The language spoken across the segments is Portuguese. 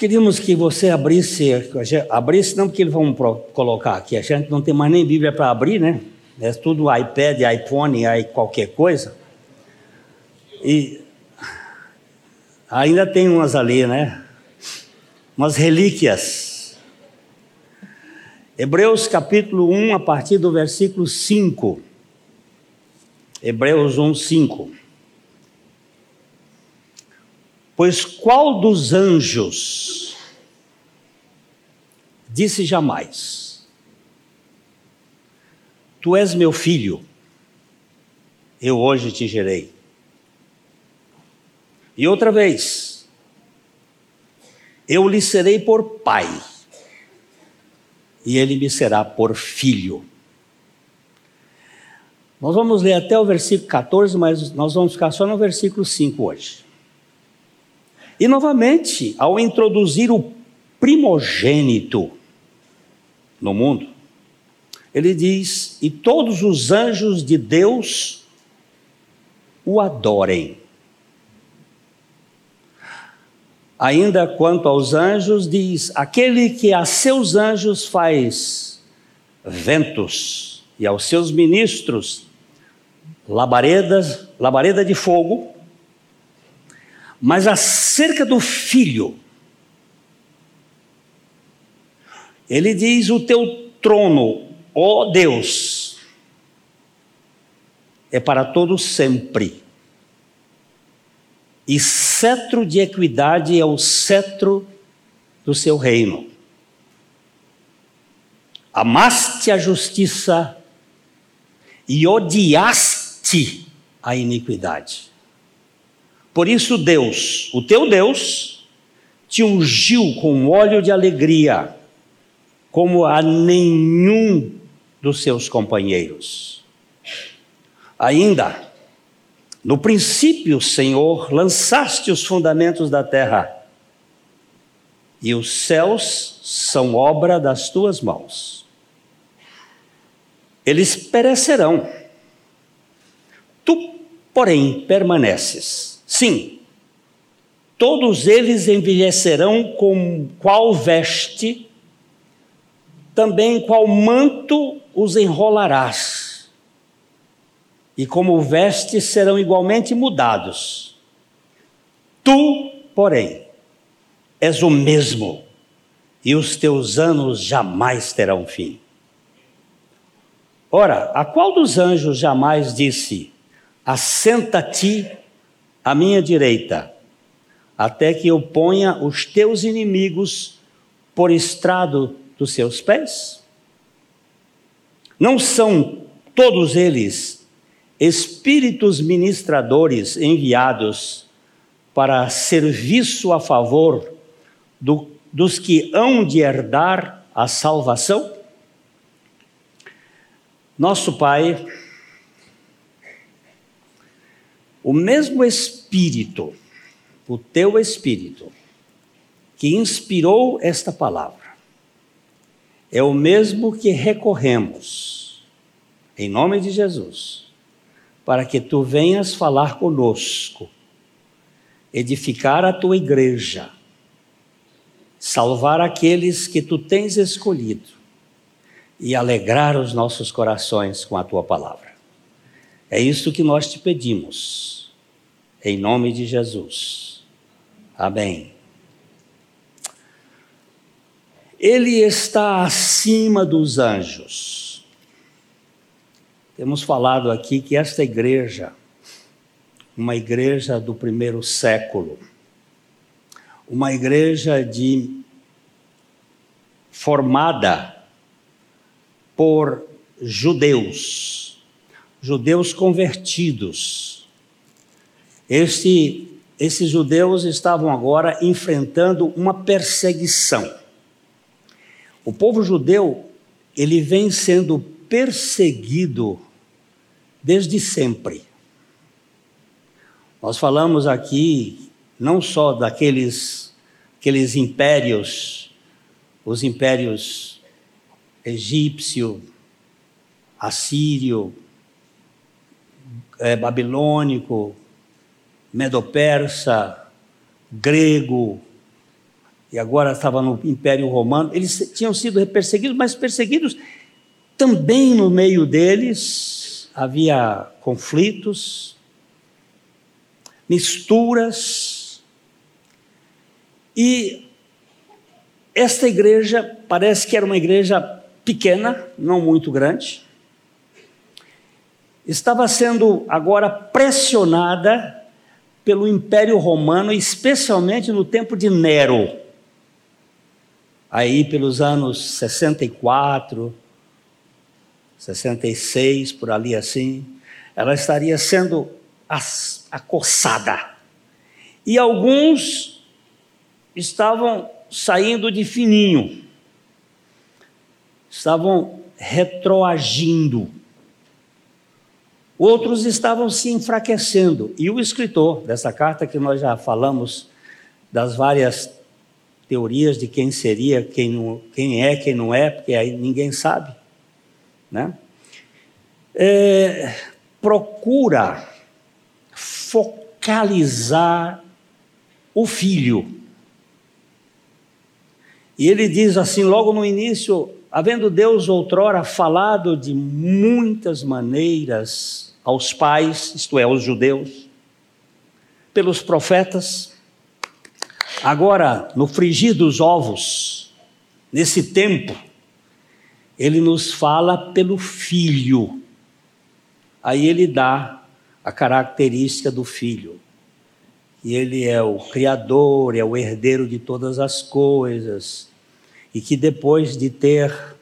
queríamos que você abrisse, abrisse não porque vão colocar aqui, a gente não tem mais nem Bíblia para abrir, né? É tudo iPad, iPhone, aí qualquer coisa. E ainda tem umas ali, né? Umas relíquias. Hebreus capítulo 1, a partir do versículo 5. Hebreus 1, 5. Pois qual dos anjos disse jamais: Tu és meu filho, eu hoje te gerei. E outra vez, eu lhe serei por pai, e ele me será por filho. Nós vamos ler até o versículo 14, mas nós vamos ficar só no versículo 5 hoje. E novamente, ao introduzir o primogênito no mundo, ele diz: E todos os anjos de Deus o adorem. Ainda quanto aos anjos, diz: Aquele que a seus anjos faz ventos e aos seus ministros labaredas, labareda de fogo, mas acerca do filho, ele diz: O teu trono, ó Deus, é para todo sempre. E cetro de equidade é o cetro do seu reino. Amaste a justiça e odiaste a iniquidade. Por isso, Deus, o teu Deus, te ungiu com óleo de alegria, como a nenhum dos seus companheiros. Ainda, no princípio, Senhor, lançaste os fundamentos da terra, e os céus são obra das tuas mãos. Eles perecerão, tu, porém, permaneces Sim, todos eles envelhecerão com qual veste, também qual manto os enrolarás, e como veste serão igualmente mudados. Tu, porém, és o mesmo, e os teus anos jamais terão fim. Ora, a qual dos anjos jamais disse: Assenta-te à minha direita, até que eu ponha os teus inimigos por estrado dos seus pés? Não são todos eles espíritos ministradores enviados para serviço a favor do, dos que hão de herdar a salvação? Nosso Pai, o mesmo Espírito, o teu Espírito, que inspirou esta palavra, é o mesmo que recorremos, em nome de Jesus, para que tu venhas falar conosco, edificar a tua igreja, salvar aqueles que tu tens escolhido e alegrar os nossos corações com a tua palavra. É isso que nós te pedimos, em nome de Jesus. Amém. Ele está acima dos anjos. Temos falado aqui que esta igreja, uma igreja do primeiro século, uma igreja de formada por judeus, judeus convertidos. Este, esses judeus estavam agora enfrentando uma perseguição. O povo judeu, ele vem sendo perseguido desde sempre. Nós falamos aqui não só daqueles aqueles impérios, os impérios egípcio, assírio, é, babilônico, medo-persa, grego, e agora estava no Império Romano, eles tinham sido perseguidos, mas perseguidos também no meio deles. Havia conflitos, misturas, e esta igreja parece que era uma igreja pequena, não muito grande, estava sendo agora pressionada pelo Império Romano, especialmente no tempo de Nero. Aí pelos anos 64, 66, por ali assim, ela estaria sendo acossada. E alguns estavam saindo de fininho, estavam retroagindo. Outros estavam se enfraquecendo. E o escritor dessa carta, que nós já falamos das várias teorias de quem seria, quem, não, quem é, quem não é, porque aí ninguém sabe, né? É, procura focalizar o filho e ele diz assim, logo no início: havendo Deus outrora falado de muitas maneiras aos pais, isto é, aos judeus, pelos profetas, agora, no frigir dos ovos, nesse tempo, ele nos fala pelo filho. Aí ele dá a característica do filho. E ele é o criador, é o herdeiro de todas as coisas e que depois de ter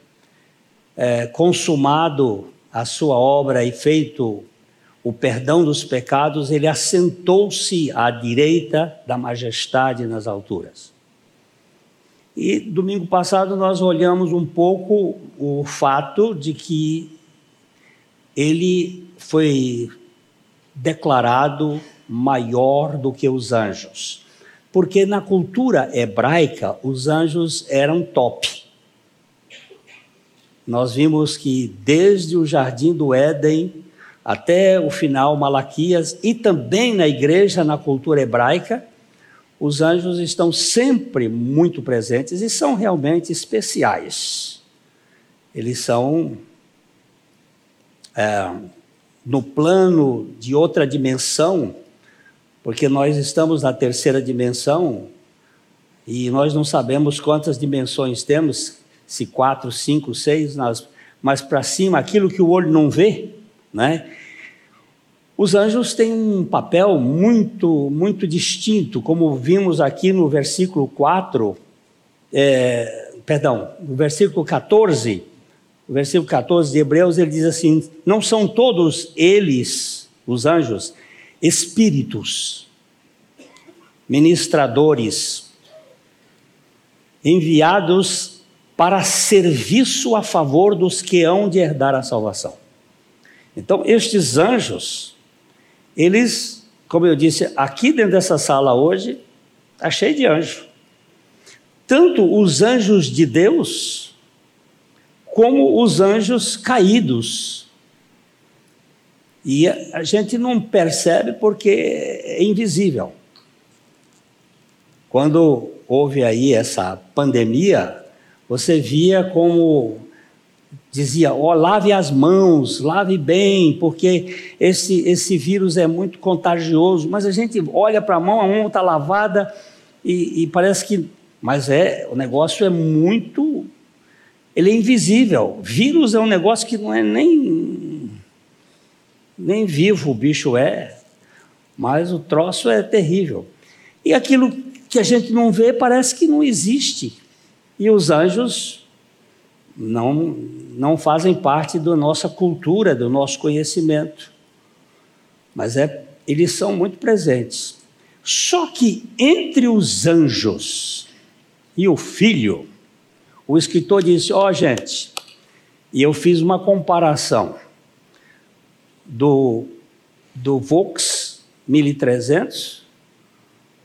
é, consumado a sua obra e feito o perdão dos pecados, ele assentou-se à direita da majestade nas alturas. E domingo passado nós olhamos um pouco o fato de que ele foi declarado maior do que os anjos. Porque na cultura hebraica os anjos eram top. Nós vimos que desde o jardim do Éden até o final Malaquias e também na igreja, na cultura hebraica, os anjos estão sempre muito presentes e são realmente especiais. Eles são é, no plano de outra dimensão porque nós estamos na terceira dimensão e nós não sabemos quantas dimensões temos, se quatro, cinco, seis, mas para cima, aquilo que o olho não vê, né? Os anjos têm um papel muito, muito distinto, como vimos aqui no versículo 4, é, perdão, no versículo 14, o versículo 14 de Hebreus, ele diz assim: Não são todos eles, os anjos, espíritos, ministradores, enviados para serviço a favor dos que hão de herdar a salvação. Então, estes anjos, eles, como eu disse, aqui dentro dessa sala hoje, está cheio de anjo. Tanto os anjos de Deus, como os anjos caídos, e a gente não percebe porque é invisível. Quando houve aí essa pandemia, você via como dizia, ó, oh, lave as mãos, lave bem, porque esse, esse vírus é muito contagioso. Mas a gente olha para a mão, a mão está lavada e, e, parece que. Mas é, o negócio é muito. Ele é invisível. Vírus é um negócio que não é nem nem vivo o bicho é, mas o troço é terrível. E aquilo que a gente não vê parece que não existe. E os anjos não, não fazem parte da nossa cultura, do nosso conhecimento. Mas é, eles são muito presentes. Só que entre os anjos e o filho, o escritor disse: Ó, oh, gente, e eu fiz uma comparação do, do Vox 1300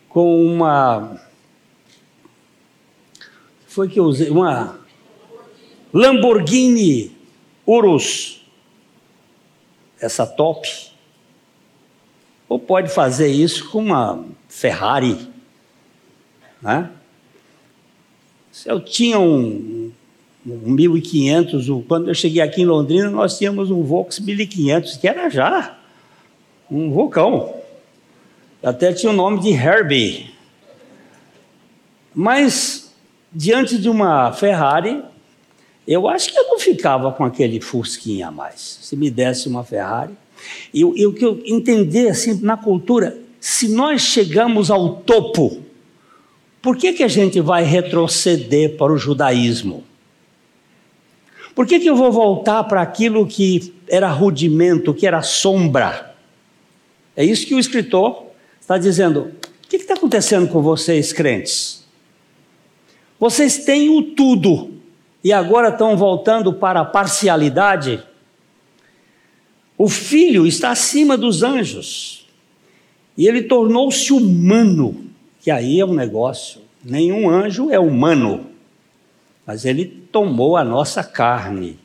com uma. Foi que eu usei? Uma Lamborghini Urus. Essa top. Ou pode fazer isso com uma Ferrari. Né? Eu tinha um, um 1500, quando eu cheguei aqui em Londrina, nós tínhamos um Vox 1500, que era já um vulcão. Até tinha o nome de Herbie. Mas, diante de uma Ferrari, eu acho que eu não ficava com aquele fusquinha a mais. Se me desse uma Ferrari. E o que eu entender assim, na cultura, se nós chegamos ao topo, por que, que a gente vai retroceder para o judaísmo? Por que, que eu vou voltar para aquilo que era rudimento, que era sombra? É isso que o escritor está dizendo. O que está acontecendo com vocês, crentes? Vocês têm o tudo e agora estão voltando para a parcialidade? O filho está acima dos anjos e ele tornou-se humano, que aí é um negócio. Nenhum anjo é humano, mas ele tomou a nossa carne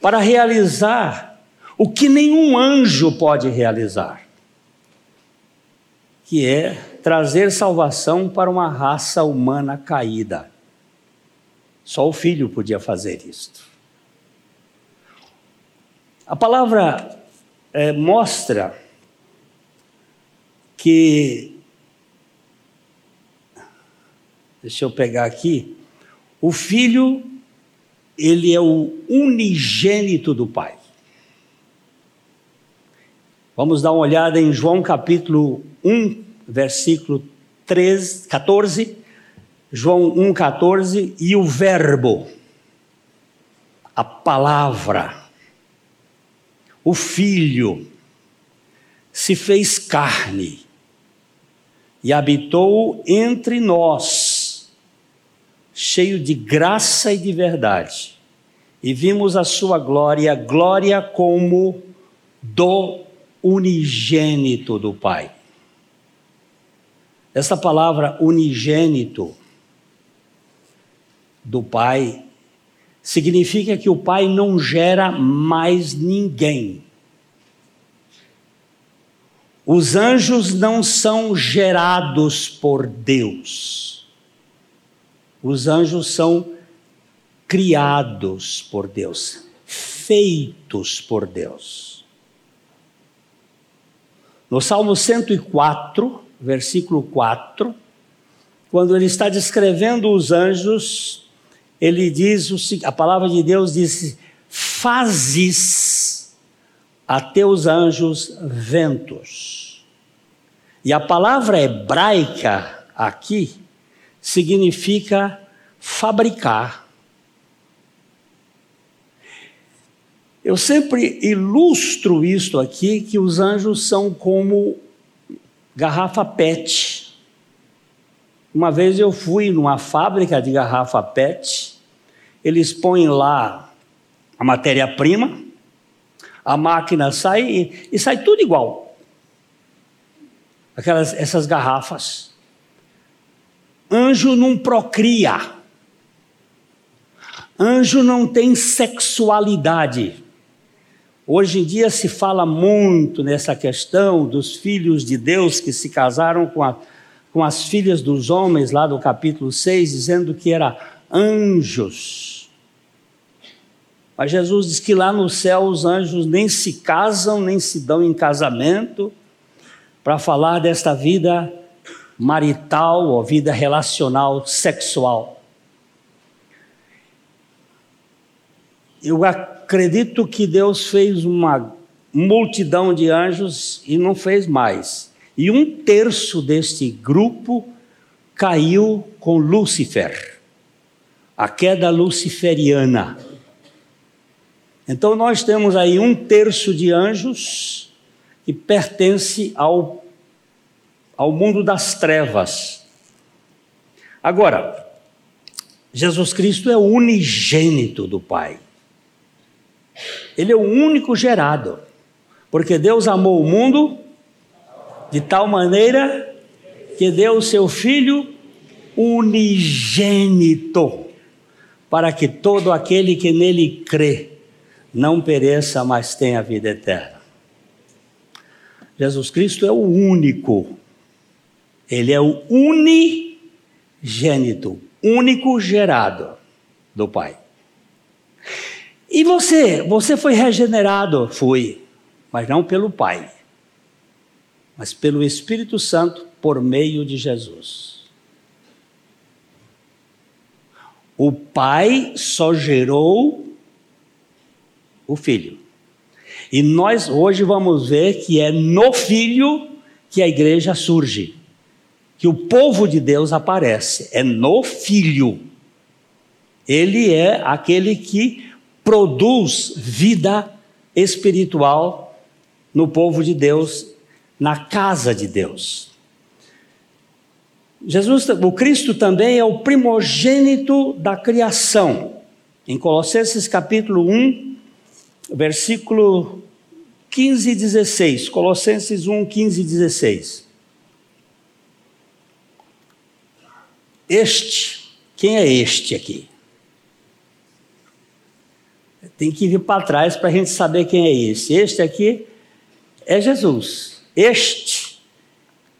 para realizar o que nenhum anjo pode realizar, que é trazer salvação para uma raça humana caída. Só o filho podia fazer isto. A palavra é, mostra que. Deixa eu pegar aqui. O filho, ele é o unigênito do pai. Vamos dar uma olhada em João capítulo 1, versículo 13, 14 João 1,14, e o Verbo, a palavra, o Filho, se fez carne e habitou entre nós, cheio de graça e de verdade, e vimos a sua glória, glória como do unigênito do Pai. Essa palavra unigênito do Pai, significa que o Pai não gera mais ninguém. Os anjos não são gerados por Deus. Os anjos são criados por Deus, feitos por Deus. No Salmo 104, versículo 4, quando ele está descrevendo os anjos, ele diz, a palavra de Deus diz: fazes a teus anjos ventos. E a palavra hebraica aqui significa fabricar. Eu sempre ilustro isto aqui, que os anjos são como garrafa PET. Uma vez eu fui numa fábrica de garrafa PET, eles põem lá a matéria-prima, a máquina sai e, e, sai tudo igual. Aquelas essas garrafas. Anjo não procria. Anjo não tem sexualidade. Hoje em dia se fala muito nessa questão dos filhos de Deus que se casaram com a com as filhas dos homens, lá do capítulo 6, dizendo que era anjos. Mas Jesus diz que lá no céu os anjos nem se casam, nem se dão em casamento, para falar desta vida marital ou vida relacional sexual. Eu acredito que Deus fez uma multidão de anjos e não fez mais. E um terço deste grupo caiu com Lúcifer, a queda luciferiana. Então nós temos aí um terço de anjos que pertence ao, ao mundo das trevas. Agora, Jesus Cristo é o unigênito do Pai. Ele é o único gerado, porque Deus amou o mundo de tal maneira que deu o seu Filho unigênito, para que todo aquele que nele crê não pereça, mas tenha vida eterna. Jesus Cristo é o único, ele é o gênito, único gerado do Pai. E você? Você foi regenerado? Fui, mas não pelo Pai, mas pelo Espírito Santo por meio de Jesus. O Pai só gerou o Filho. E nós hoje vamos ver que é no Filho que a igreja surge, que o povo de Deus aparece, é no Filho. Ele é aquele que produz vida espiritual no povo de Deus, na casa de Deus. Jesus, o Cristo também é o primogênito da criação. Em Colossenses capítulo 1, versículo 15 e 16. Colossenses 1, 15 e 16. Este, quem é este aqui? Tem que vir para trás para a gente saber quem é esse. Este aqui é Jesus. Este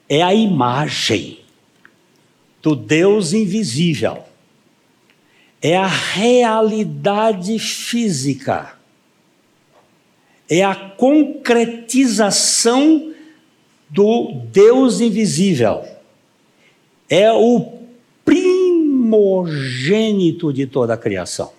é a imagem do Deus invisível. É a realidade física é a concretização do Deus invisível. É o primogênito de toda a criação.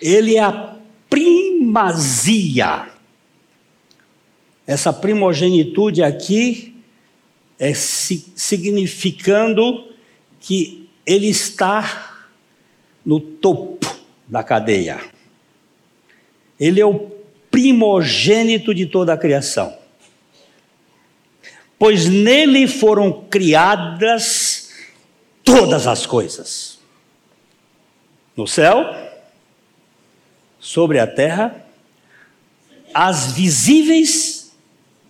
Ele é a primazia. Essa primogenitude aqui é significando que ele está no topo da cadeia. Ele é o primogênito de toda a criação. Pois nele foram criadas todas as coisas. No céu, sobre a terra, as visíveis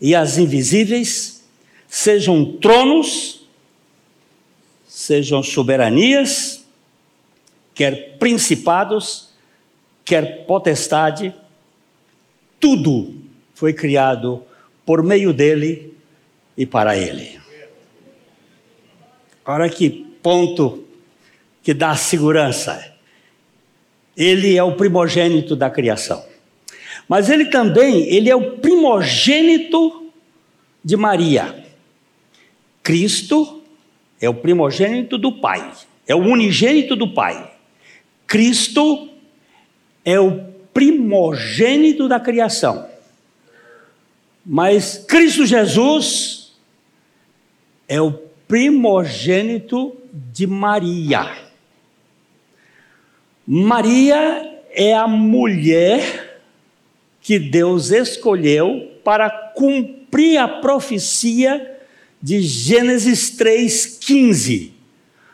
e as invisíveis, sejam tronos, sejam soberanias, quer principados, quer potestade, tudo foi criado por meio dele e para ele. Olha que ponto que dá segurança. Ele é o primogênito da criação. Mas ele também, ele é o primogênito de Maria. Cristo é o primogênito do Pai, é o unigênito do Pai. Cristo é o primogênito da criação. Mas Cristo Jesus é o primogênito de Maria. Maria é a mulher que Deus escolheu para cumprir a profecia de Gênesis 3,15.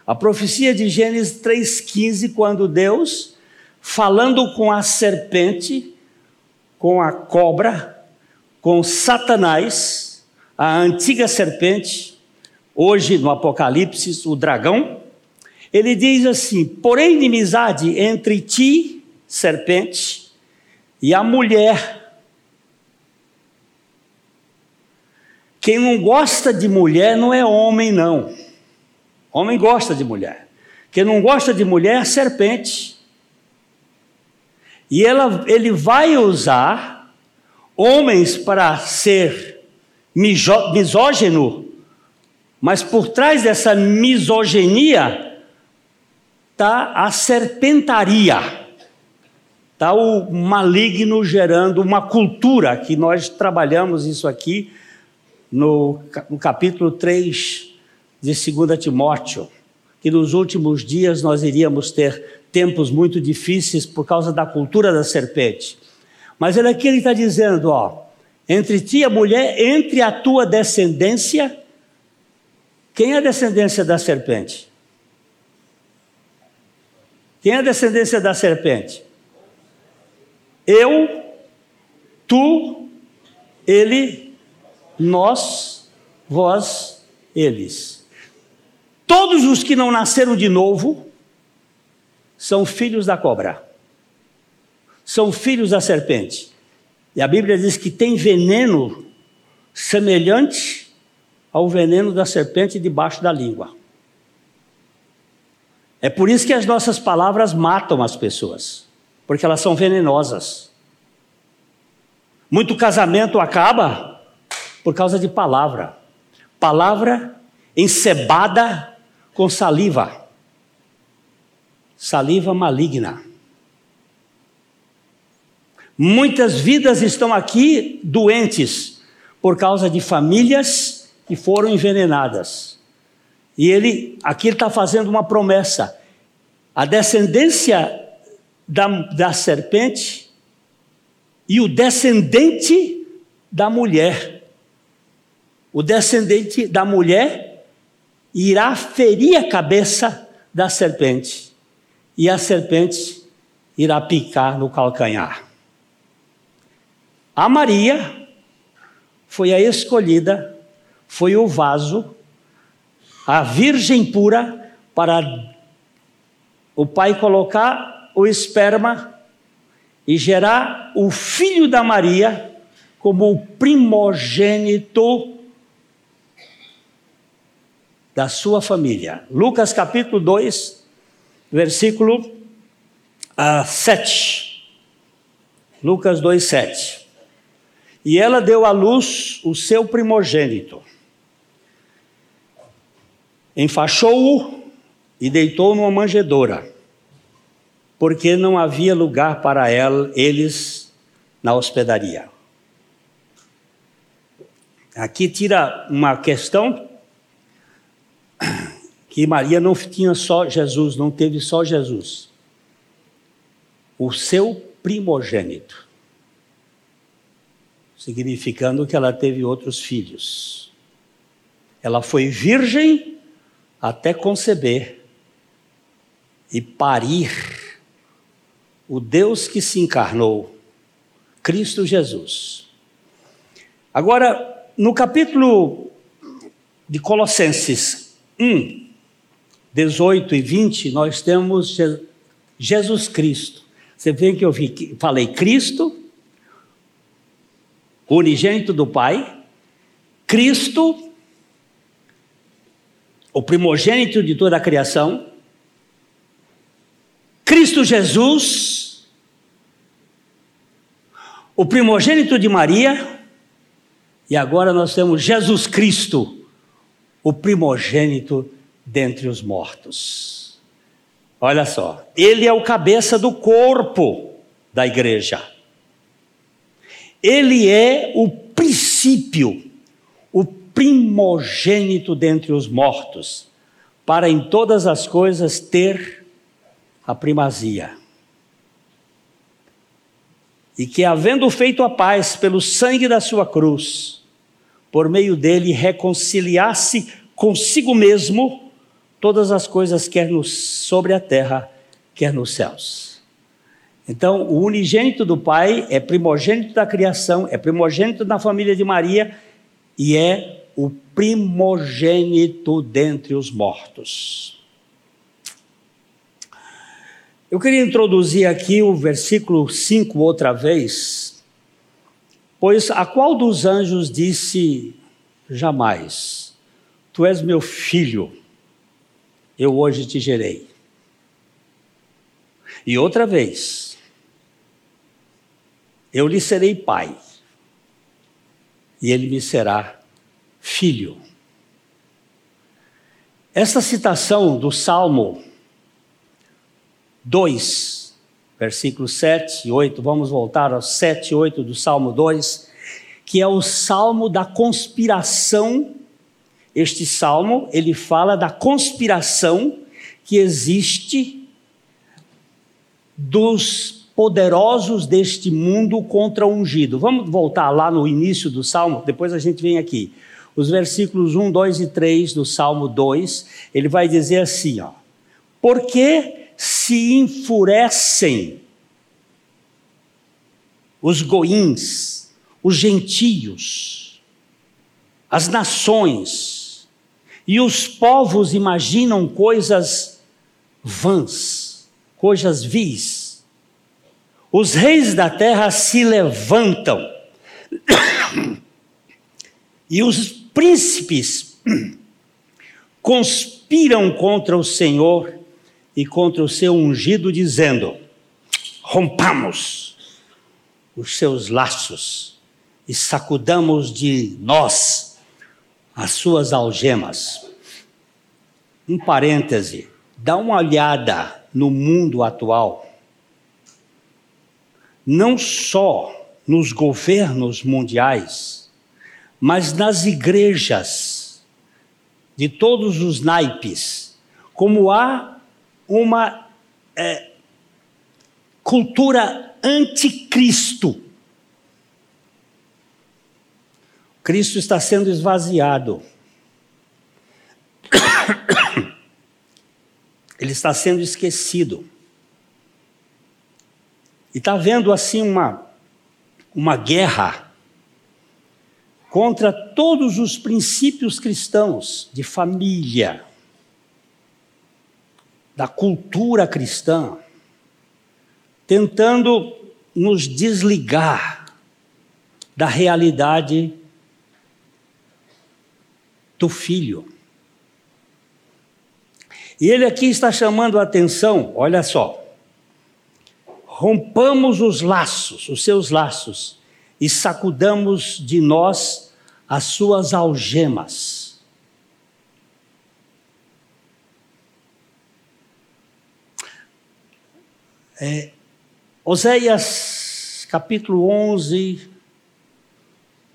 A profecia de Gênesis 3,15, quando Deus, falando com a serpente, com a cobra, com Satanás, a antiga serpente, hoje no Apocalipse, o dragão, ele diz assim: porém, inimizade entre ti, serpente, e a mulher, Quem não gosta de mulher não é homem, não. Homem gosta de mulher. Quem não gosta de mulher é serpente. E ela, ele vai usar homens para ser misógino, mas por trás dessa misoginia está a serpentaria, está o maligno gerando uma cultura que nós trabalhamos isso aqui no, no capítulo 3 de 2 Timóteo, que nos últimos dias nós iríamos ter tempos muito difíceis por causa da cultura da serpente. Mas ele aqui está dizendo, ó, entre ti a mulher, entre a tua descendência, quem é a descendência da serpente? Quem é a descendência da serpente? Eu, tu, ele nós, vós, eles. Todos os que não nasceram de novo são filhos da cobra, são filhos da serpente. E a Bíblia diz que tem veneno semelhante ao veneno da serpente debaixo da língua. É por isso que as nossas palavras matam as pessoas, porque elas são venenosas. Muito casamento acaba por causa de palavra. Palavra encebada com saliva. Saliva maligna. Muitas vidas estão aqui doentes por causa de famílias que foram envenenadas. E ele aqui está fazendo uma promessa: a descendência da, da serpente e o descendente da mulher. O descendente da mulher irá ferir a cabeça da serpente, e a serpente irá picar no calcanhar. A Maria foi a escolhida, foi o vaso, a virgem pura, para o pai colocar o esperma e gerar o filho da Maria como o primogênito da sua família. Lucas capítulo 2, versículo uh, ah, 7. Lucas 2, 7. E ela deu à luz o seu primogênito. Enfaixou-o e deitou numa manjedoura, porque não havia lugar para ela, eles na hospedaria. Aqui tira uma questão que Maria não tinha só Jesus, não teve só Jesus. O seu primogênito significando que ela teve outros filhos. Ela foi virgem até conceber e parir o Deus que se encarnou, Cristo Jesus. Agora, no capítulo de Colossenses 1, 18 e 20, nós temos Jesus Cristo. Você vê que eu falei Cristo, unigênito do Pai, Cristo, o primogênito de toda a criação, Cristo Jesus, o primogênito de Maria, e agora nós temos Jesus Cristo, o primogênito dentre os mortos. Olha só, ele é o cabeça do corpo da igreja. Ele é o princípio, primogênito dentre os mortos, para em todas as coisas ter a primazia. E que, havendo feito a paz pelo sangue da sua cruz, por meio dele reconciliasse consigo mesmo todas as coisas, quer no, sobre a terra, quer nos céus. Então, o unigênito do Pai é primogênito da criação, é primogênito da família de Maria e é o primogênito dentre os mortos. Eu queria introduzir aqui o versículo 5 outra vez, pois a qual dos anjos disse jamais: Tu és meu filho, eu hoje te gerei. E outra vez, eu lhe serei pai, e ele me será filho. Essa citação do Salmo 2, versículos 7 e 8, vamos voltar aos 7 e 8 do Salmo 2, que é o salmo da conspiração. Este salmo, ele fala da conspiração que existe dos poderosos deste mundo contra o ungido. Vamos voltar lá no início do salmo, depois a gente vem aqui. Os versículos 1, 2 e 3 do Salmo 2, ele vai dizer assim, ó: Porque se enfurecem os goins, os gentios, as nações, e os povos imaginam coisas vãs, coisas vis? Os reis da terra se levantam, e os príncipes conspiram contra o Senhor e contra o seu ungido, dizendo: rompamos os seus laços e sacudamos de nós as suas algemas. Um parêntese, dá uma olhada no mundo atual. Não só nos governos mundiais, mas nas igrejas de todos os naipes, como há uma é, cultura anticristo. Cristo está sendo esvaziado. Ele está sendo esquecido. E está havendo assim uma, uma guerra contra todos os princípios cristãos de família, da cultura cristã, tentando nos desligar da realidade do filho. E ele aqui está chamando a atenção, olha só. Rompamos os laços, os seus laços, e sacudamos de nós as suas algemas. É, Oséias capítulo 11,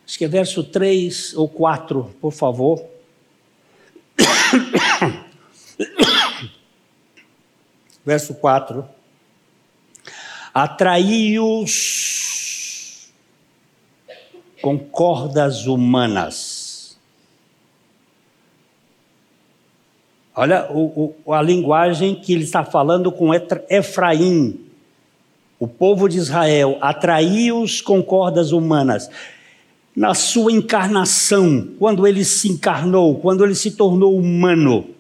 acho que é verso 3 ou 4, por favor. verso 4. Atraí-os com cordas humanas. Olha o, o, a linguagem que ele está falando com Efraim, o povo de Israel, atraiu-os com cordas humanas. Na sua encarnação, quando ele se encarnou, quando ele se tornou humano,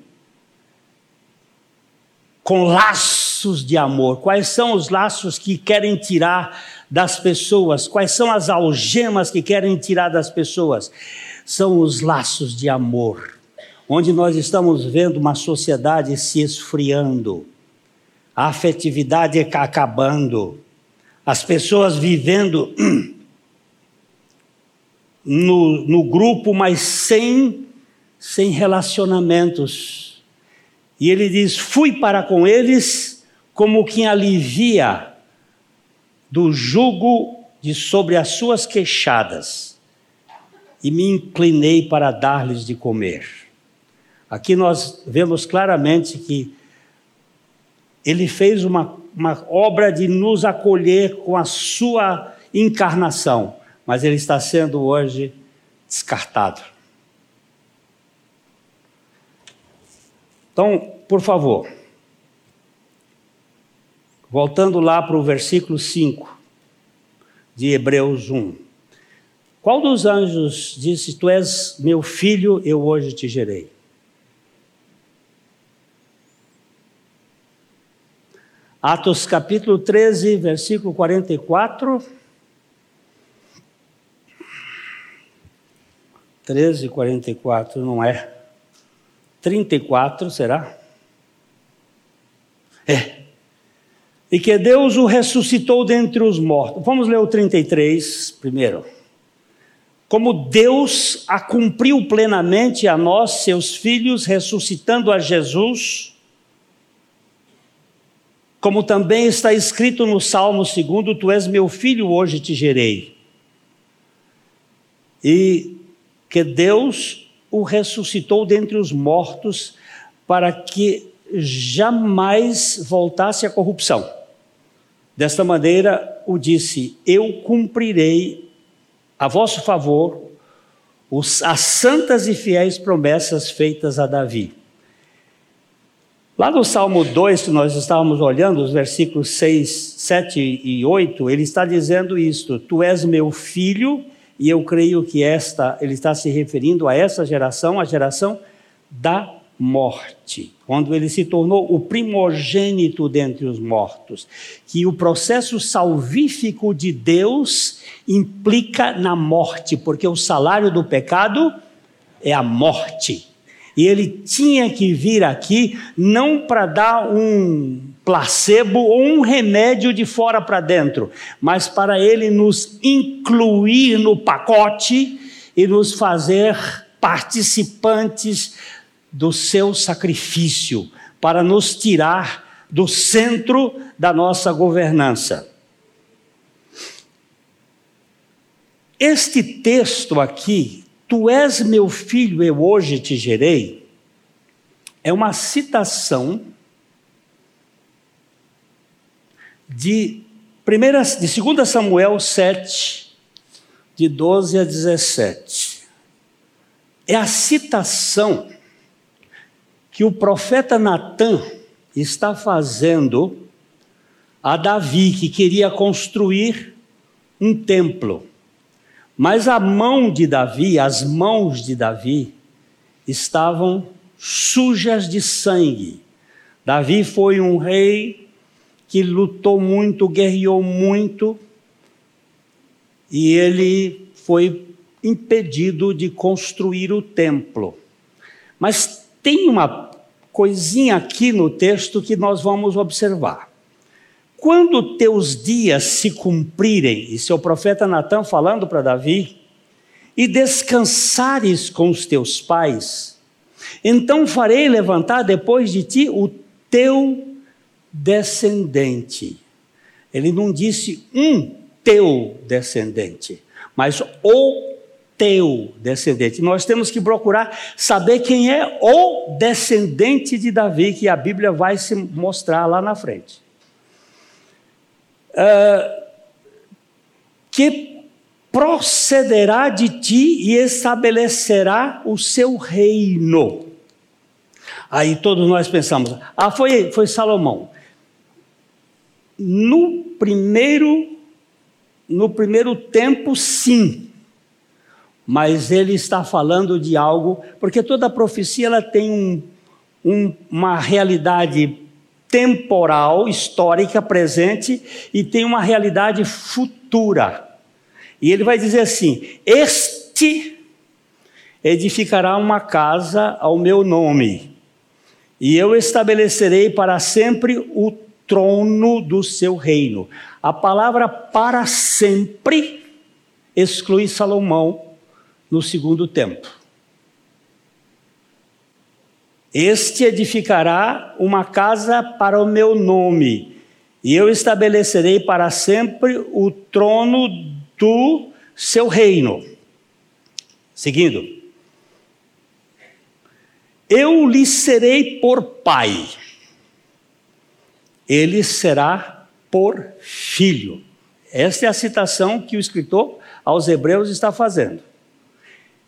com laços de amor. Quais são os laços que querem tirar das pessoas? Quais são as algemas que querem tirar das pessoas? São os laços de amor, onde nós estamos vendo uma sociedade se esfriando, a afetividade acabando, as pessoas vivendo no, no grupo, mas sem, sem relacionamentos e ele diz: Fui para com eles como quem alivia do jugo de sobre as suas queixadas, e me inclinei para dar-lhes de comer. Aqui nós vemos claramente que ele fez uma, uma obra de nos acolher com a sua encarnação, mas ele está sendo hoje descartado. Então, por favor, voltando lá para o versículo 5 de Hebreus 1. Qual dos anjos disse: Tu és meu filho, eu hoje te gerei? Atos capítulo 13, versículo 44. 13, 44, não é? 34, será? É. E que Deus o ressuscitou dentre os mortos. Vamos ler o 33 primeiro. Como Deus a cumpriu plenamente a nós, seus filhos, ressuscitando a Jesus, como também está escrito no Salmo 2: Tu és meu filho, hoje te gerei. E que Deus o ressuscitou dentre os mortos para que jamais voltasse à corrupção. Desta maneira, o disse: Eu cumprirei a vosso favor os, as santas e fiéis promessas feitas a Davi. Lá no Salmo 2, que nós estávamos olhando, os versículos 6, 7 e 8, ele está dizendo isto: Tu és meu filho, e eu creio que esta, ele está se referindo a essa geração, a geração da morte, quando ele se tornou o primogênito dentre os mortos, que o processo salvífico de Deus implica na morte, porque o salário do pecado é a morte. E ele tinha que vir aqui não para dar um placebo ou um remédio de fora para dentro, mas para ele nos incluir no pacote e nos fazer participantes do seu sacrifício, para nos tirar do centro da nossa governança. Este texto aqui, Tu és meu filho, eu hoje te gerei, é uma citação de, primeira, de 2 Samuel 7, de 12 a 17. É a citação que o profeta Natan está fazendo a Davi, que queria construir um templo. Mas a mão de Davi, as mãos de Davi, estavam sujas de sangue. Davi foi um rei que lutou muito, guerreou muito, e ele foi impedido de construir o templo. Mas tem uma coisinha aqui no texto que nós vamos observar. Quando teus dias se cumprirem, e seu profeta Natan falando para Davi, e descansares com os teus pais, então farei levantar depois de ti o teu descendente. Ele não disse um teu descendente, mas o teu descendente. Nós temos que procurar saber quem é o descendente de Davi, que a Bíblia vai se mostrar lá na frente. Uh, que procederá de ti e estabelecerá o seu reino. Aí todos nós pensamos, ah, foi, foi Salomão. No primeiro, no primeiro tempo, sim mas ele está falando de algo, porque toda profecia ela tem um, um, uma realidade temporal, histórica, presente, e tem uma realidade futura. E ele vai dizer assim: Este edificará uma casa ao meu nome, e eu estabelecerei para sempre o trono do seu reino. A palavra para sempre exclui Salomão no segundo tempo. Este edificará uma casa para o meu nome, e eu estabelecerei para sempre o trono do seu reino. Seguindo. Eu lhe serei por pai, ele será por filho. Esta é a citação que o escritor aos Hebreus está fazendo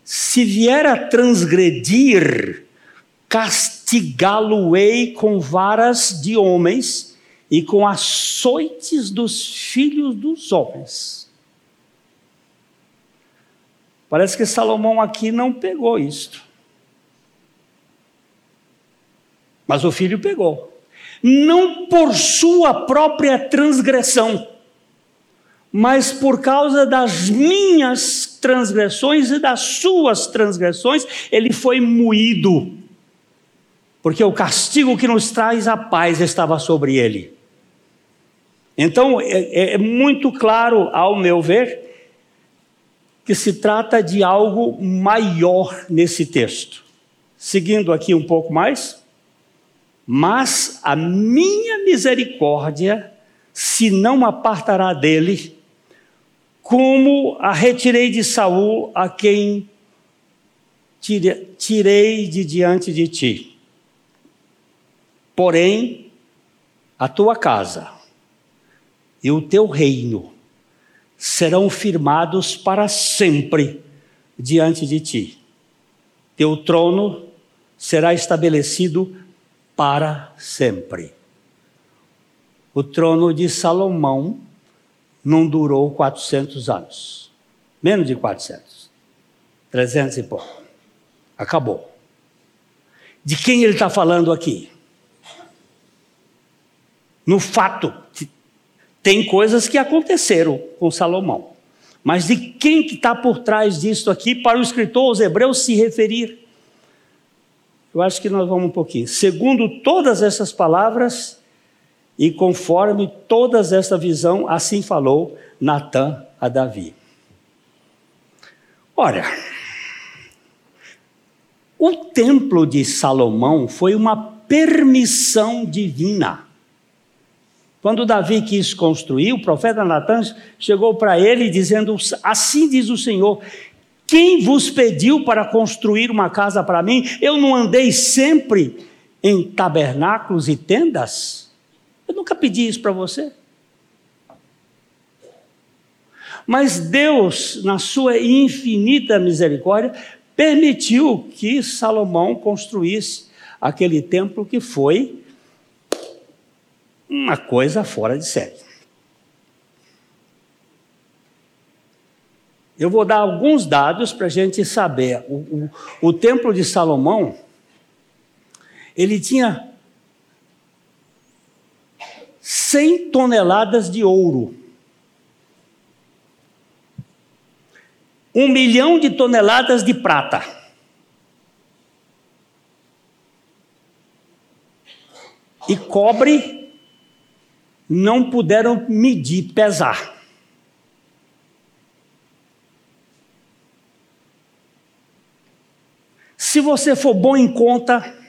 se vier a transgredir, castigá-lo-ei com varas de homens e com açoites dos filhos dos homens. Parece que Salomão aqui não pegou isto. Mas o filho pegou. Não por sua própria transgressão, mas por causa das minhas transgressões e das suas transgressões, ele foi moído, porque o castigo que nos traz a paz estava sobre ele. Então, é, é, é muito claro, ao meu ver, que se trata de algo maior nesse texto. Seguindo aqui um pouco mais. Mas a minha misericórdia se não apartará dele, como a retirei de Saul, a quem tirei de diante de ti. Porém, a tua casa e o teu reino serão firmados para sempre diante de ti. Teu trono será estabelecido para sempre. O trono de Salomão não durou 400 anos. Menos de 400. 300 e pouco. Acabou. de quem ele está falando aqui. No fato, tem coisas que aconteceram com Salomão. Mas de quem que está por trás disso aqui para o escritor aos Hebreus se referir? Eu acho que nós vamos um pouquinho. Segundo todas essas palavras e conforme todas essa visão, assim falou Natã a Davi. Ora, o templo de Salomão foi uma permissão divina. Quando Davi quis construir, o profeta Natan chegou para ele dizendo: Assim diz o Senhor, quem vos pediu para construir uma casa para mim? Eu não andei sempre em tabernáculos e tendas? Eu nunca pedi isso para você. Mas Deus, na sua infinita misericórdia, permitiu que Salomão construísse aquele templo que foi uma coisa fora de série. Eu vou dar alguns dados para a gente saber. O, o, o, templo de Salomão, ele tinha 100 toneladas de ouro. Um milhão de toneladas de prata. E cobre não puderam medir, pesar. Se você for bom em conta,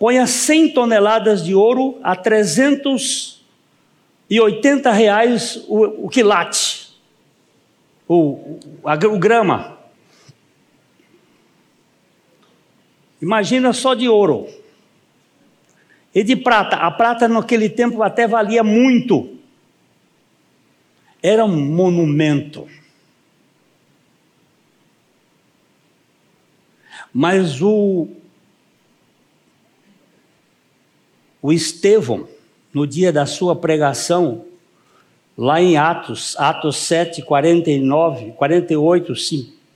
ponha 100 toneladas de ouro a 380 reais o, o quilate, o, o grama. Imagina só de ouro. E de prata, a prata naquele tempo até valia muito. Era um monumento. Mas o o Estevão, no dia da sua pregação, lá em Atos, Atos 7, 49, 48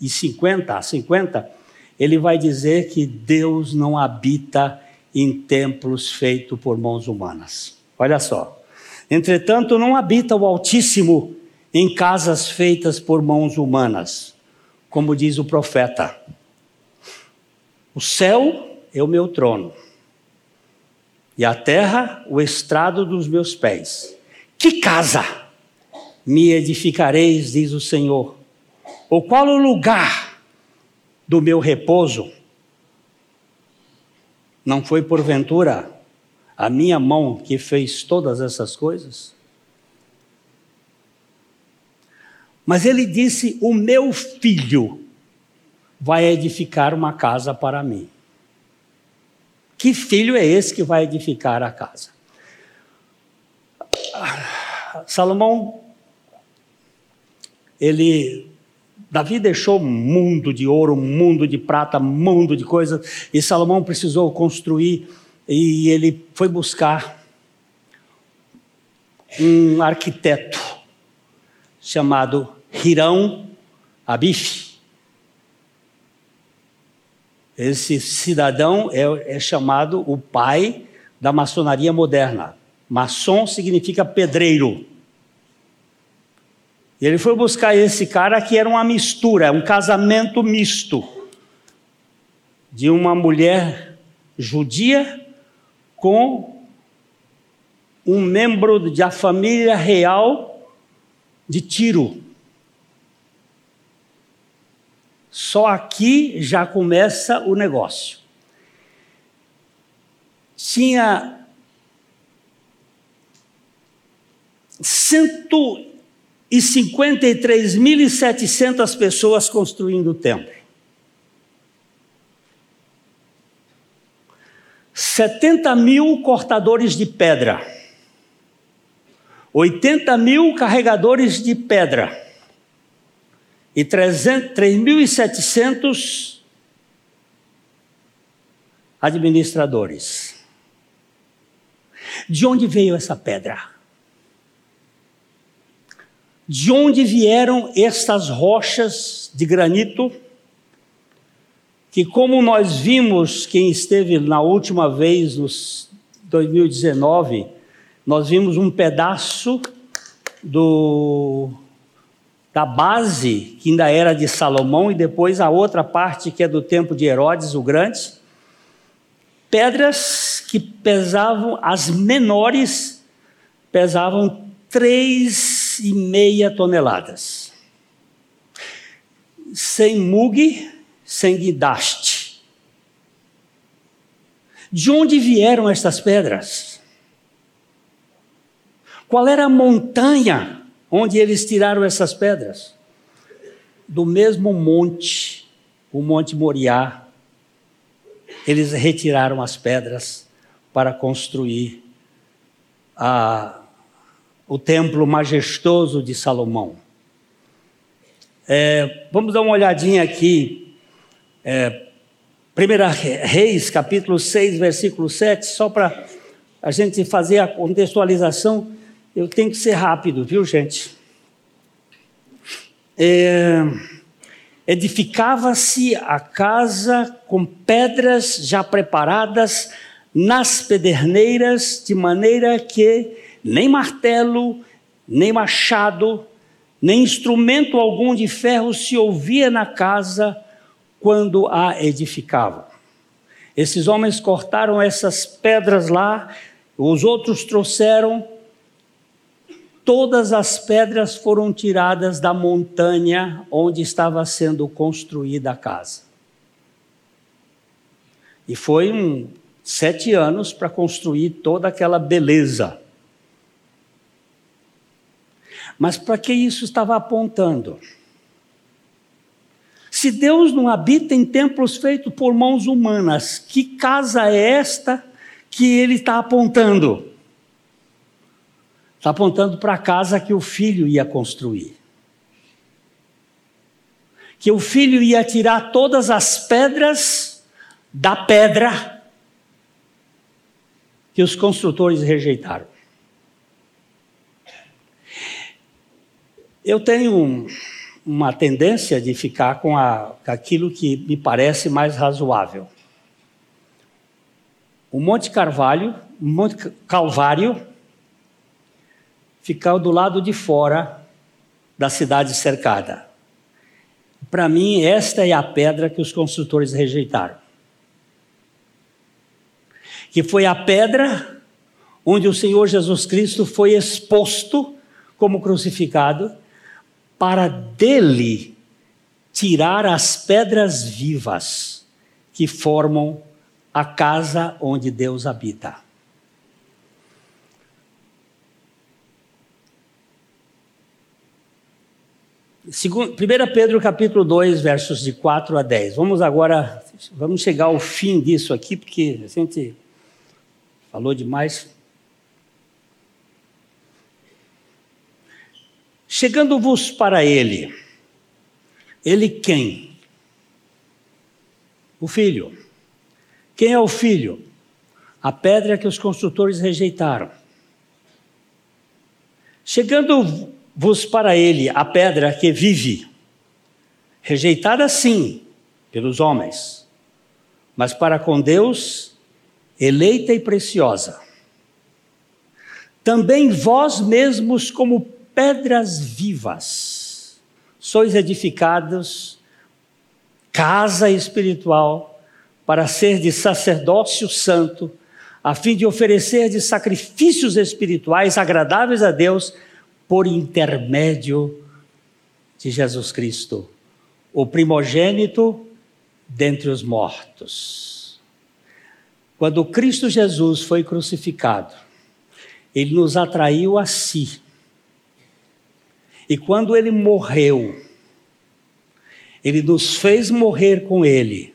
e 50, 50, ele vai dizer que Deus não habita em templos feitos por mãos humanas. Olha só. Entretanto, não habita o Altíssimo em casas feitas por mãos humanas, como diz o profeta. O céu é o meu trono, e a terra o estrado dos meus pés. Que casa me edificareis, diz o Senhor? Ou qual o lugar do meu repouso? Não foi porventura a minha mão que fez todas essas coisas? Mas ele disse: O meu filho vai edificar uma casa para mim. Que filho é esse que vai edificar a casa? Salomão, ele Davi deixou um mundo de ouro, um mundo de prata, um mundo de coisas, e Salomão precisou construir, e ele foi buscar um arquiteto chamado Hirão Abif. Esse cidadão é, é chamado o pai da maçonaria moderna. Maçom significa pedreiro. E ele foi buscar esse cara que era uma mistura, um casamento misto de uma mulher judia com um membro da família real de Tiro. Só aqui já começa o negócio. Tinha cento e 53.700 pessoas construindo o templo. 70 mil cortadores de pedra, 80 mil carregadores de pedra e 3.700 administradores. De onde veio essa pedra? De onde vieram estas rochas de granito que, como nós vimos, quem esteve na última vez, nos 2019, nós vimos um pedaço do, da base que ainda era de Salomão e depois a outra parte que é do tempo de Herodes o Grande. Pedras que pesavam, as menores, pesavam três e meia toneladas. Sem mugue, sem guidaste. De onde vieram estas pedras? Qual era a montanha onde eles tiraram essas pedras? Do mesmo monte, o Monte Moriá. Eles retiraram as pedras para construir a, o templo majestoso de Salomão. É, vamos dar uma olhadinha aqui é, 1 Reis, capítulo 6, versículo 7, só para a gente fazer a contextualização, eu tenho que ser rápido, viu, gente? É, Edificava-se a casa com pedras já preparadas nas pederneiras, de maneira que nem martelo, nem machado, nem instrumento algum de ferro se ouvia na casa, quando a edificavam. Esses homens cortaram essas pedras lá, os outros trouxeram. Todas as pedras foram tiradas da montanha onde estava sendo construída a casa. E foi um, sete anos para construir toda aquela beleza. Mas para que isso estava apontando? Se Deus não habita em templos feitos por mãos humanas, que casa é esta que ele está apontando? Está apontando para a casa que o filho ia construir. Que o filho ia tirar todas as pedras da pedra que os construtores rejeitaram. Eu tenho um uma tendência de ficar com, a, com aquilo que me parece mais razoável. O Monte Carvalho, Monte Calvário, fica do lado de fora da cidade cercada. Para mim, esta é a pedra que os construtores rejeitaram. Que foi a pedra onde o Senhor Jesus Cristo foi exposto como crucificado para dele tirar as pedras vivas que formam a casa onde Deus habita. Segundo, 1 Pedro capítulo 2, versos de 4 a 10. Vamos agora, vamos chegar ao fim disso aqui, porque a gente falou demais. Chegando-vos para ele, ele quem? O filho. Quem é o filho? A pedra que os construtores rejeitaram. Chegando-vos para ele, a pedra que vive, rejeitada sim pelos homens, mas para com Deus, eleita e preciosa. Também vós mesmos, como pedras vivas, sois edificados, casa espiritual, para ser de sacerdócio santo, a fim de oferecer de sacrifícios espirituais agradáveis a Deus por intermédio de Jesus Cristo, o primogênito dentre os mortos. Quando Cristo Jesus foi crucificado, ele nos atraiu a si e quando ele morreu, ele nos fez morrer com ele.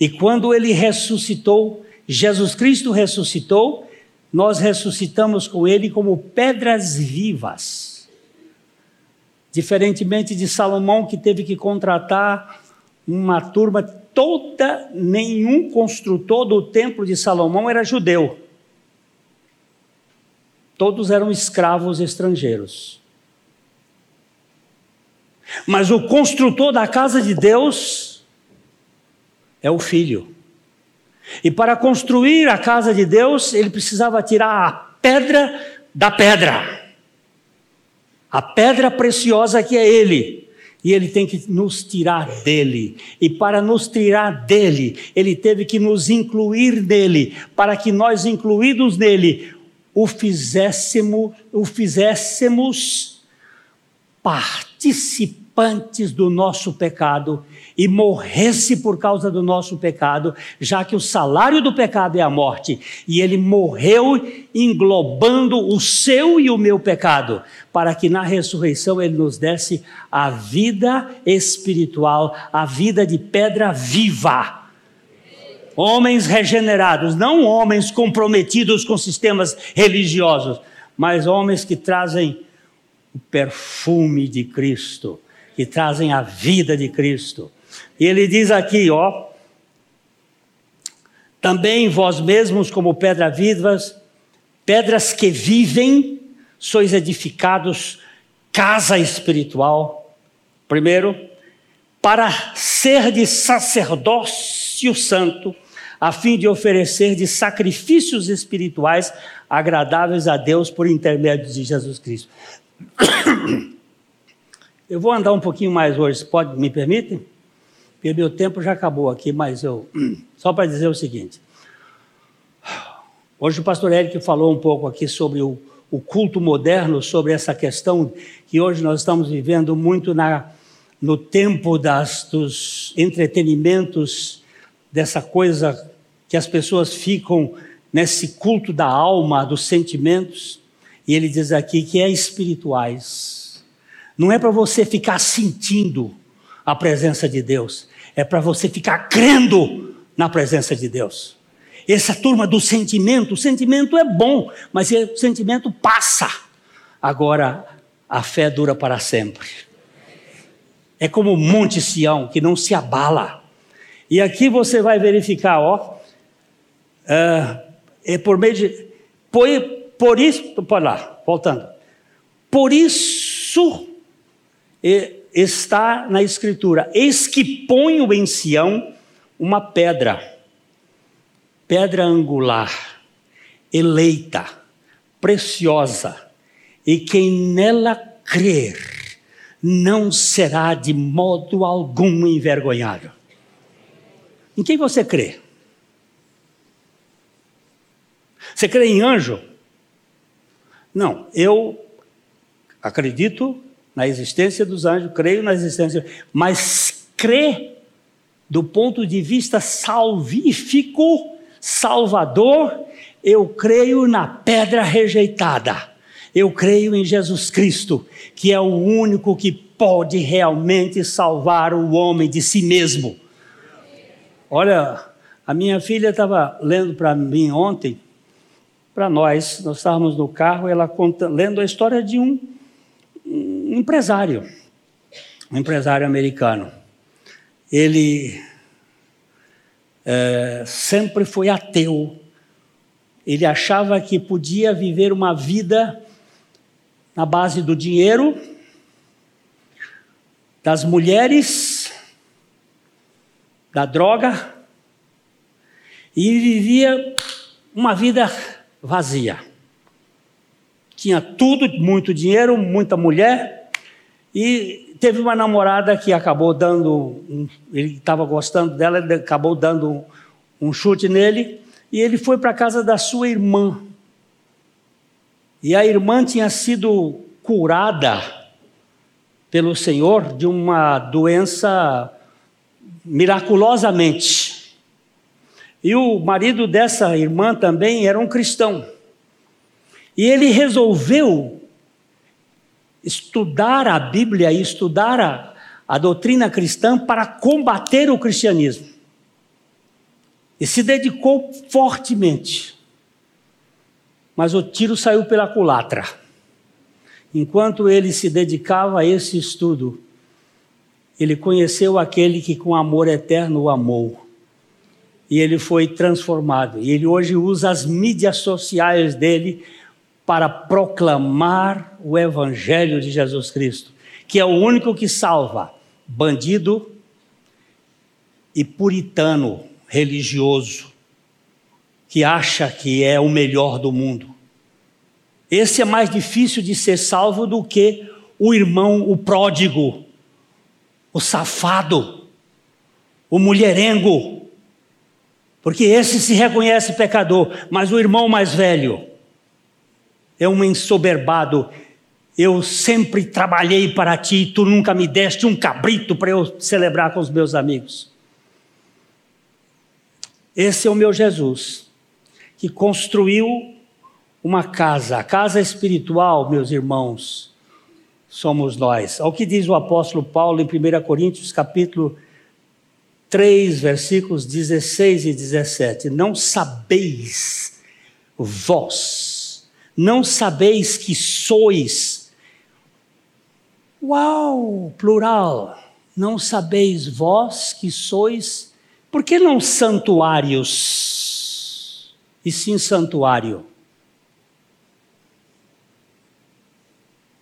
E quando ele ressuscitou, Jesus Cristo ressuscitou, nós ressuscitamos com ele como pedras vivas. Diferentemente de Salomão, que teve que contratar uma turma toda, nenhum construtor do templo de Salomão era judeu. Todos eram escravos estrangeiros. Mas o construtor da casa de Deus é o filho. E para construir a casa de Deus, ele precisava tirar a pedra da pedra. A pedra preciosa que é ele. E ele tem que nos tirar dele. E para nos tirar dele, ele teve que nos incluir nele, para que nós, incluídos nele, o fizéssemos, o fizéssemos participantes do nosso pecado e morresse por causa do nosso pecado, já que o salário do pecado é a morte, e ele morreu englobando o seu e o meu pecado, para que na ressurreição ele nos desse a vida espiritual, a vida de pedra viva. Homens regenerados, não homens comprometidos com sistemas religiosos, mas homens que trazem o perfume de Cristo, que trazem a vida de Cristo. E ele diz aqui, ó, também vós mesmos, como pedras vivas, pedras que vivem, sois edificados casa espiritual. Primeiro, para ser de sacerdócio santo, a fim de oferecer de sacrifícios espirituais agradáveis a Deus por intermédio de Jesus Cristo. Eu vou andar um pouquinho mais hoje, pode me permitem? Porque meu tempo já acabou aqui, mas eu. Só para dizer o seguinte. Hoje o pastor Eric falou um pouco aqui sobre o, o culto moderno, sobre essa questão que hoje nós estamos vivendo muito na, no tempo das, dos entretenimentos, dessa coisa que as pessoas ficam nesse culto da alma, dos sentimentos. E ele diz aqui que é espirituais. Não é para você ficar sentindo a presença de Deus, é para você ficar crendo na presença de Deus. Essa turma do sentimento, o sentimento é bom, mas o sentimento passa. Agora, a fé dura para sempre. É como o Monte Sião, que não se abala. E aqui você vai verificar, ó, uh, é por meio de. Por, por isso, por lá, voltando. Por isso, está na Escritura: Eis que ponho em Sião uma pedra, pedra angular, eleita, preciosa, e quem nela crer não será de modo algum envergonhado. Em quem você crê? Você crê em anjo? Não, eu acredito na existência dos anjos, creio na existência, mas crê do ponto de vista salvífico, salvador, eu creio na pedra rejeitada. Eu creio em Jesus Cristo, que é o único que pode realmente salvar o homem de si mesmo. Olha, a minha filha estava lendo para mim ontem, para nós, nós estávamos no carro, ela conta, lendo a história de um um empresário, um empresário americano. Ele é, sempre foi ateu. Ele achava que podia viver uma vida na base do dinheiro, das mulheres, da droga, e vivia uma vida vazia tinha tudo, muito dinheiro, muita mulher, e teve uma namorada que acabou dando, ele estava gostando dela, acabou dando um, um chute nele, e ele foi para a casa da sua irmã. E a irmã tinha sido curada pelo Senhor de uma doença miraculosamente. E o marido dessa irmã também era um cristão. E ele resolveu estudar a Bíblia e estudar a, a doutrina cristã para combater o cristianismo. E se dedicou fortemente. Mas o tiro saiu pela culatra. Enquanto ele se dedicava a esse estudo, ele conheceu aquele que com amor eterno o amou. E ele foi transformado. E ele hoje usa as mídias sociais dele para proclamar o Evangelho de Jesus Cristo, que é o único que salva bandido, e puritano religioso que acha que é o melhor do mundo. Esse é mais difícil de ser salvo do que o irmão, o pródigo, o safado, o mulherengo. Porque esse se reconhece pecador, mas o irmão mais velho é um ensoberbado. Eu sempre trabalhei para ti, tu nunca me deste um cabrito para eu celebrar com os meus amigos. Esse é o meu Jesus que construiu uma casa, a casa espiritual, meus irmãos, somos nós. Ao que diz o apóstolo Paulo em 1 Coríntios, capítulo 3, versículos 16 e 17: Não sabeis vós, não sabeis que sois. Uau, plural. Não sabeis vós que sois, por que não santuários? e sim santuário.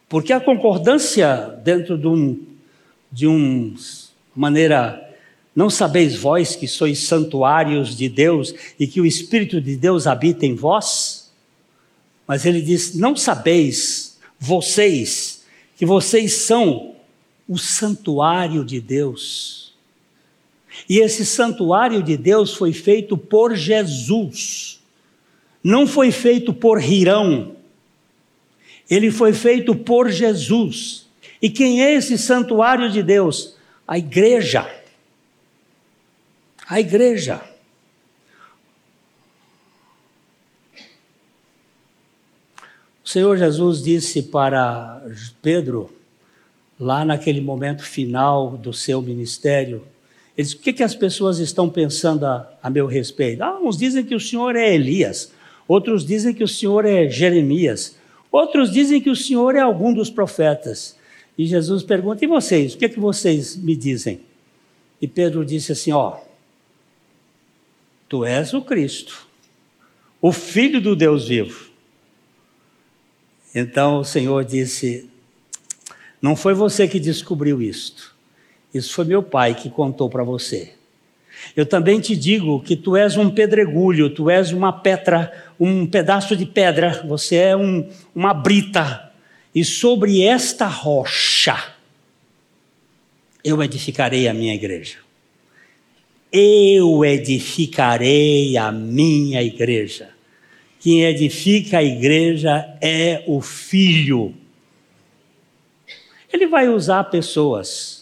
Porque a concordância dentro de um, de um maneira, não sabeis vós que sois santuários de Deus e que o Espírito de Deus habita em vós? Mas ele diz: não sabeis vocês que vocês são o santuário de Deus. E esse santuário de Deus foi feito por Jesus não foi feito por Hirão, ele foi feito por Jesus. E quem é esse santuário de Deus? A igreja. A igreja. Senhor Jesus disse para Pedro, lá naquele momento final do seu ministério, ele disse: O que, que as pessoas estão pensando a, a meu respeito? Ah, uns dizem que o Senhor é Elias, Outros dizem que o Senhor é Jeremias. Outros dizem que o Senhor é algum dos profetas. E Jesus pergunta: E vocês? O que que vocês me dizem? E Pedro disse assim: Ó, tu és o Cristo, o Filho do Deus vivo. Então o Senhor disse: Não foi você que descobriu isto. Isso foi meu pai que contou para você. Eu também te digo que tu és um pedregulho, tu és uma pedra, um pedaço de pedra, você é um, uma brita, e sobre esta rocha eu edificarei a minha igreja. Eu edificarei a minha igreja. Quem edifica a igreja é o Filho. Ele vai usar pessoas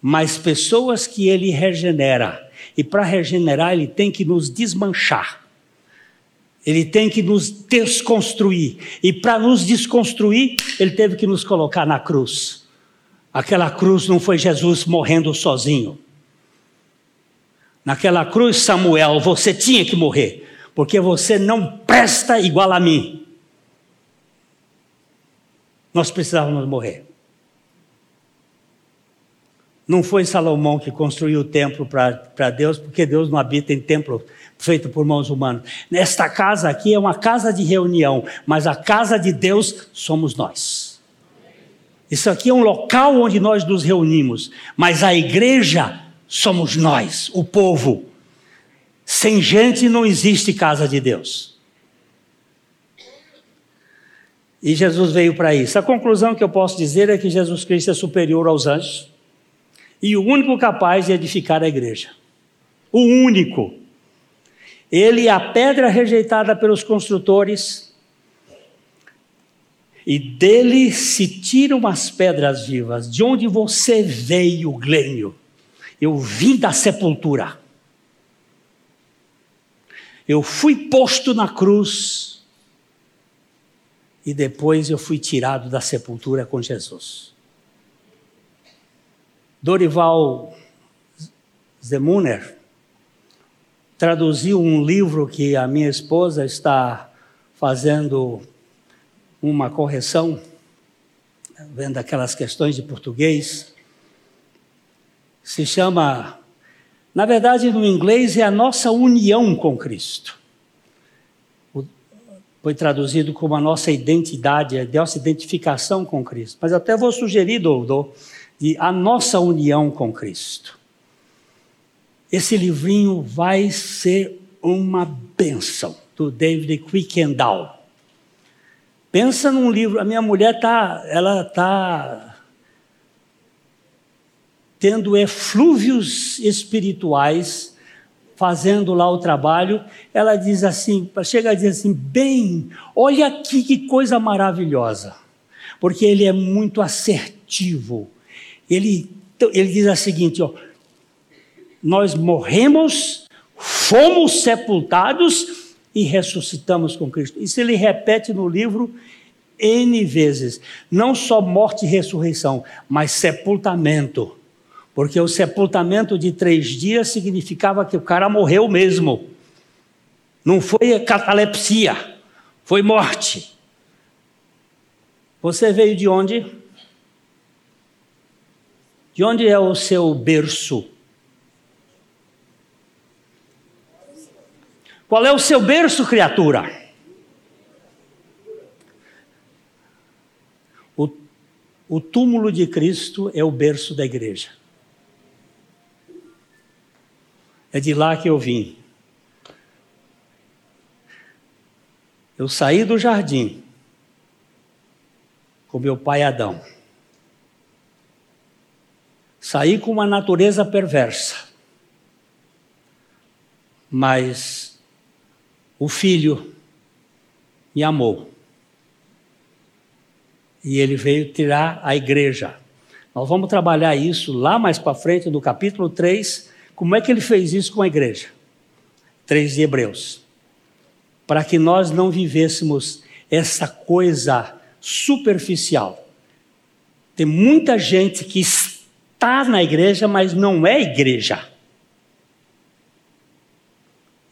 mas pessoas que ele regenera. E para regenerar, ele tem que nos desmanchar. Ele tem que nos desconstruir. E para nos desconstruir, ele teve que nos colocar na cruz. Aquela cruz não foi Jesus morrendo sozinho. Naquela cruz, Samuel, você tinha que morrer, porque você não presta igual a mim. Nós precisávamos morrer. Não foi Salomão que construiu o templo para Deus, porque Deus não habita em templo feito por mãos humanas. Esta casa aqui é uma casa de reunião, mas a casa de Deus somos nós. Isso aqui é um local onde nós nos reunimos, mas a igreja somos nós, o povo. Sem gente não existe casa de Deus. E Jesus veio para isso. A conclusão que eu posso dizer é que Jesus Cristo é superior aos anjos e o único capaz de edificar a igreja. O único. Ele é a pedra rejeitada pelos construtores, e dele se tiram as pedras vivas. De onde você veio, Glênio? Eu vim da sepultura. Eu fui posto na cruz e depois eu fui tirado da sepultura com Jesus. Dorival Zemuner traduziu um livro que a minha esposa está fazendo uma correção, vendo aquelas questões de português. Se chama, na verdade, no inglês é a nossa união com Cristo. Foi traduzido como a nossa identidade, a nossa identificação com Cristo. Mas até vou sugerir, Doutor, de a nossa união com Cristo. Esse livrinho vai ser uma benção do David Quickendall. Pensa num livro, a minha mulher tá, ela tá tendo eflúvios espirituais, fazendo lá o trabalho, ela diz assim, chega a dizer assim, bem, olha aqui que coisa maravilhosa, porque ele é muito assertivo. Ele, ele diz a seguinte, ó, nós morremos, fomos sepultados e ressuscitamos com Cristo. Isso ele repete no livro N vezes. Não só morte e ressurreição, mas sepultamento. Porque o sepultamento de três dias significava que o cara morreu mesmo. Não foi catalepsia, foi morte. Você veio de onde? De onde é o seu berço? Qual é o seu berço, criatura? O, o túmulo de Cristo é o berço da igreja. É de lá que eu vim. Eu saí do jardim com meu pai Adão. Saí com uma natureza perversa. Mas o filho me amou. E ele veio tirar a igreja. Nós vamos trabalhar isso lá mais para frente, no capítulo 3. Como é que ele fez isso com a igreja? 3 de Hebreus. Para que nós não vivêssemos essa coisa superficial. Tem muita gente que está na igreja, mas não é igreja.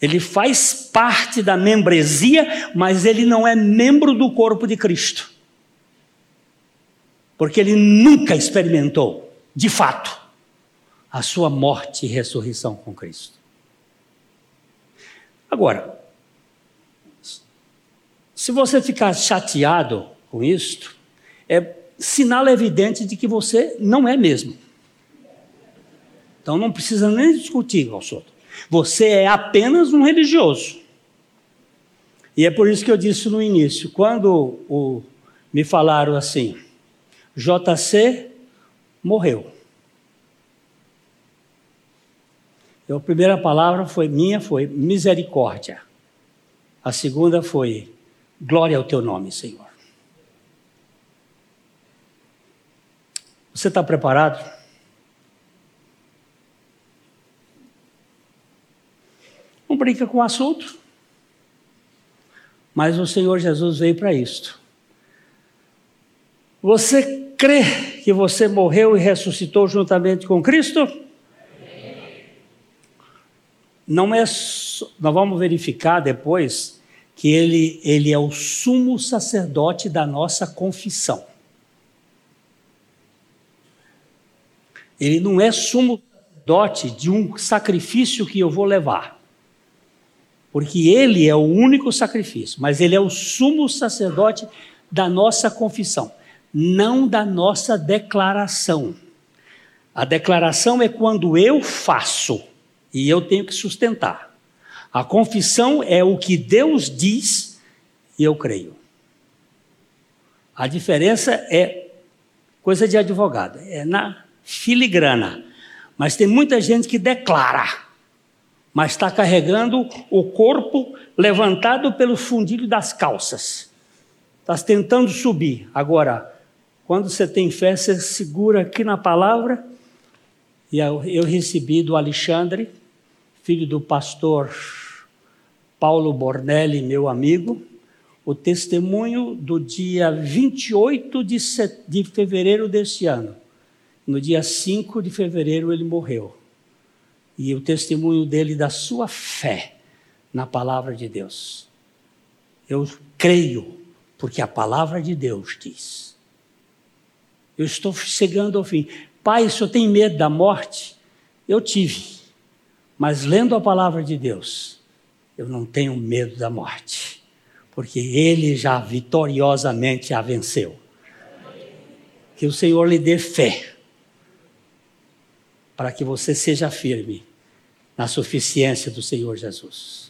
Ele faz parte da membresia, mas ele não é membro do corpo de Cristo. Porque ele nunca experimentou, de fato, a sua morte e ressurreição com Cristo. Agora, se você ficar chateado com isto, é sinal evidente de que você não é mesmo. Então não precisa nem discutir, Valsoto. Você é apenas um religioso. E é por isso que eu disse no início, quando o, me falaram assim, JC morreu. A primeira palavra foi minha, foi misericórdia. A segunda foi glória ao teu nome, Senhor. Você está preparado? Não brinca com o assunto. Mas o Senhor Jesus veio para isto. Você crê que você morreu e ressuscitou juntamente com Cristo? Não é. Nós vamos verificar depois que ele, ele é o sumo sacerdote da nossa confissão. Ele não é sumo sacerdote de um sacrifício que eu vou levar porque ele é o único sacrifício, mas ele é o sumo sacerdote da nossa confissão, não da nossa declaração. A declaração é quando eu faço e eu tenho que sustentar. A confissão é o que Deus diz e eu creio. A diferença é coisa de advogado, é na filigrana. Mas tem muita gente que declara mas está carregando o corpo levantado pelo fundilho das calças. Está tentando subir. Agora, quando você tem fé, você segura aqui na palavra. E eu, recebi do Alexandre, filho do pastor Paulo Bornelli, meu amigo, o testemunho do dia 28 de, de fevereiro deste ano. No dia 5 de fevereiro ele morreu e o testemunho dele da sua fé na palavra de Deus. Eu creio, porque a palavra de Deus diz. Eu estou chegando ao fim. Pai, se eu tenho medo da morte, eu tive. Mas lendo a palavra de Deus, eu não tenho medo da morte, porque Ele já vitoriosamente a venceu. Que o Senhor lhe dê fé para que você seja firme na suficiência do Senhor Jesus.